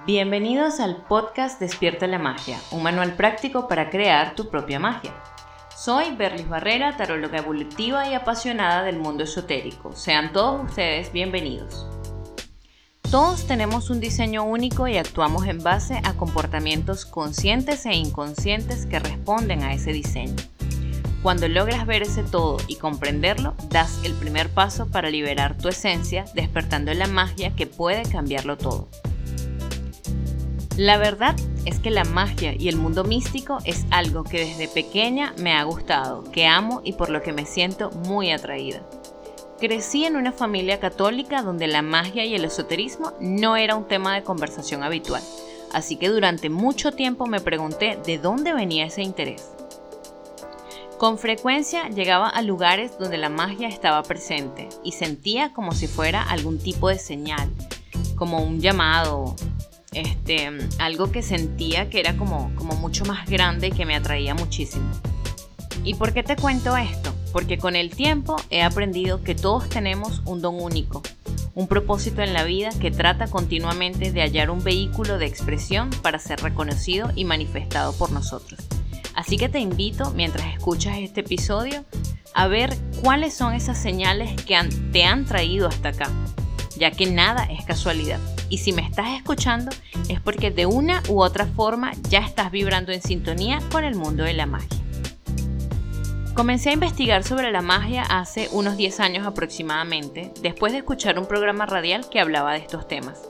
Bienvenidos al podcast Despierta la Magia, un manual práctico para crear tu propia magia. Soy Berlis Barrera, taróloga evolutiva y apasionada del mundo esotérico. Sean todos ustedes bienvenidos. Todos tenemos un diseño único y actuamos en base a comportamientos conscientes e inconscientes que responden a ese diseño. Cuando logras ver ese todo y comprenderlo, das el primer paso para liberar tu esencia, despertando la magia que puede cambiarlo todo. La verdad es que la magia y el mundo místico es algo que desde pequeña me ha gustado, que amo y por lo que me siento muy atraída. Crecí en una familia católica donde la magia y el esoterismo no era un tema de conversación habitual, así que durante mucho tiempo me pregunté de dónde venía ese interés. Con frecuencia llegaba a lugares donde la magia estaba presente y sentía como si fuera algún tipo de señal, como un llamado, este, algo que sentía que era como, como mucho más grande y que me atraía muchísimo. ¿Y por qué te cuento esto? Porque con el tiempo he aprendido que todos tenemos un don único, un propósito en la vida que trata continuamente de hallar un vehículo de expresión para ser reconocido y manifestado por nosotros. Así que te invito, mientras escuchas este episodio, a ver cuáles son esas señales que te han traído hasta acá, ya que nada es casualidad. Y si me estás escuchando es porque de una u otra forma ya estás vibrando en sintonía con el mundo de la magia. Comencé a investigar sobre la magia hace unos 10 años aproximadamente, después de escuchar un programa radial que hablaba de estos temas.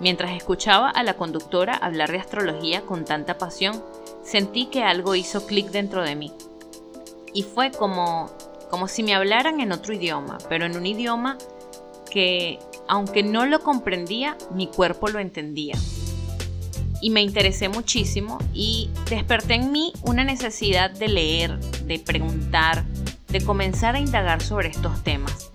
Mientras escuchaba a la conductora hablar de astrología con tanta pasión, sentí que algo hizo clic dentro de mí. Y fue como, como si me hablaran en otro idioma, pero en un idioma que aunque no lo comprendía, mi cuerpo lo entendía. Y me interesé muchísimo y desperté en mí una necesidad de leer, de preguntar, de comenzar a indagar sobre estos temas.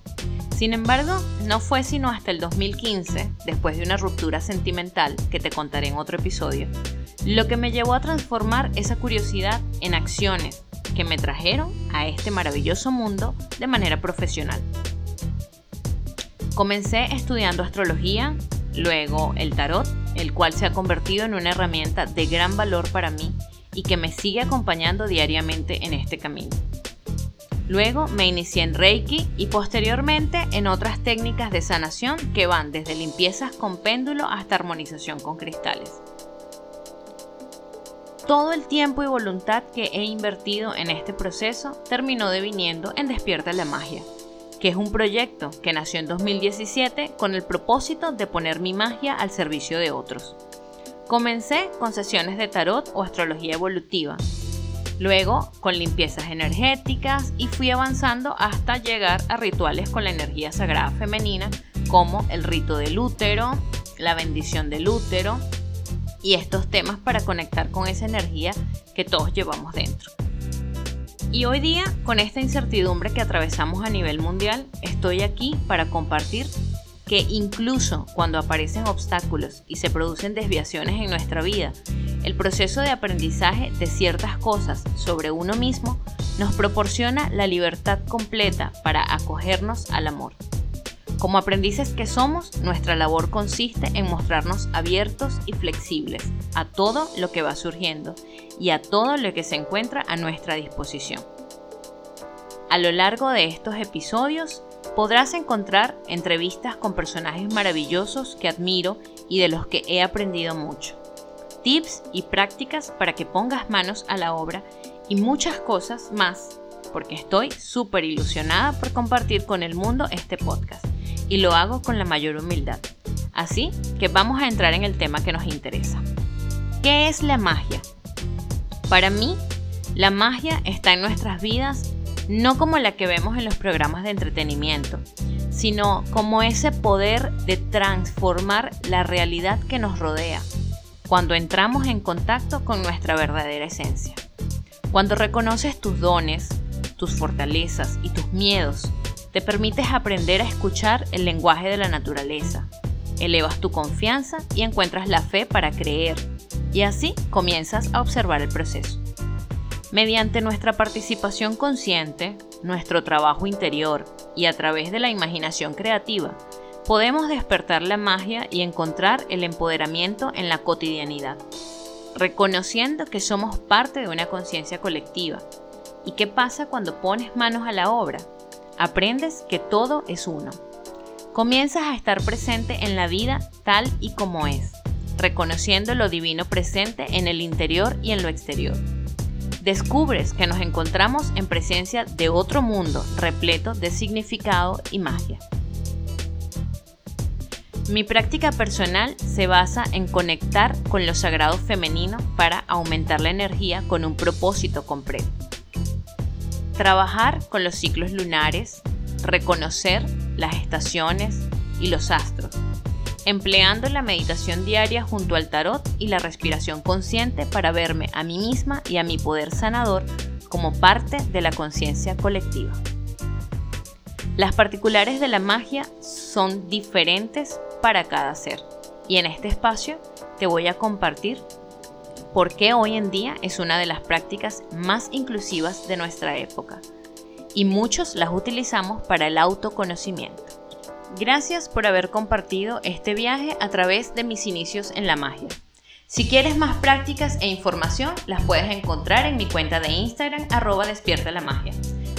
Sin embargo, no fue sino hasta el 2015, después de una ruptura sentimental que te contaré en otro episodio, lo que me llevó a transformar esa curiosidad en acciones que me trajeron a este maravilloso mundo de manera profesional. Comencé estudiando astrología, luego el tarot, el cual se ha convertido en una herramienta de gran valor para mí y que me sigue acompañando diariamente en este camino. Luego me inicié en Reiki y posteriormente en otras técnicas de sanación que van desde limpiezas con péndulo hasta armonización con cristales. Todo el tiempo y voluntad que he invertido en este proceso terminó deviniendo en Despierta la Magia, que es un proyecto que nació en 2017 con el propósito de poner mi magia al servicio de otros. Comencé con sesiones de tarot o astrología evolutiva, luego con limpiezas energéticas y fui avanzando hasta llegar a rituales con la energía sagrada femenina como el rito del útero, la bendición del útero y estos temas para conectar con esa energía que todos llevamos dentro. Y hoy día, con esta incertidumbre que atravesamos a nivel mundial, estoy aquí para compartir que incluso cuando aparecen obstáculos y se producen desviaciones en nuestra vida, el proceso de aprendizaje de ciertas cosas sobre uno mismo nos proporciona la libertad completa para acogernos al amor. Como aprendices que somos, nuestra labor consiste en mostrarnos abiertos y flexibles a todo lo que va surgiendo y a todo lo que se encuentra a nuestra disposición. A lo largo de estos episodios podrás encontrar entrevistas con personajes maravillosos que admiro y de los que he aprendido mucho, tips y prácticas para que pongas manos a la obra y muchas cosas más, porque estoy súper ilusionada por compartir con el mundo este podcast y lo hago con la mayor humildad. Así que vamos a entrar en el tema que nos interesa. ¿Qué es la magia? Para mí, la magia está en nuestras vidas no como la que vemos en los programas de entretenimiento, sino como ese poder de transformar la realidad que nos rodea cuando entramos en contacto con nuestra verdadera esencia. Cuando reconoces tus dones, tus fortalezas y tus miedos te permites aprender a escuchar el lenguaje de la naturaleza, elevas tu confianza y encuentras la fe para creer, y así comienzas a observar el proceso. Mediante nuestra participación consciente, nuestro trabajo interior y a través de la imaginación creativa, podemos despertar la magia y encontrar el empoderamiento en la cotidianidad, reconociendo que somos parte de una conciencia colectiva. ¿Y qué pasa cuando pones manos a la obra? Aprendes que todo es uno. Comienzas a estar presente en la vida tal y como es, reconociendo lo divino presente en el interior y en lo exterior. Descubres que nos encontramos en presencia de otro mundo repleto de significado y magia. Mi práctica personal se basa en conectar con lo sagrado femenino para aumentar la energía con un propósito completo. Trabajar con los ciclos lunares, reconocer las estaciones y los astros, empleando la meditación diaria junto al tarot y la respiración consciente para verme a mí misma y a mi poder sanador como parte de la conciencia colectiva. Las particulares de la magia son diferentes para cada ser y en este espacio te voy a compartir por qué hoy en día es una de las prácticas más inclusivas de nuestra época y muchos las utilizamos para el autoconocimiento. Gracias por haber compartido este viaje a través de mis inicios en la magia. Si quieres más prácticas e información, las puedes encontrar en mi cuenta de Instagram arroba la magia.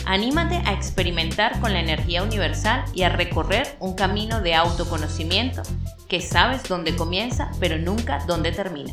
Anímate a experimentar con la energía universal y a recorrer un camino de autoconocimiento que sabes dónde comienza pero nunca dónde termina.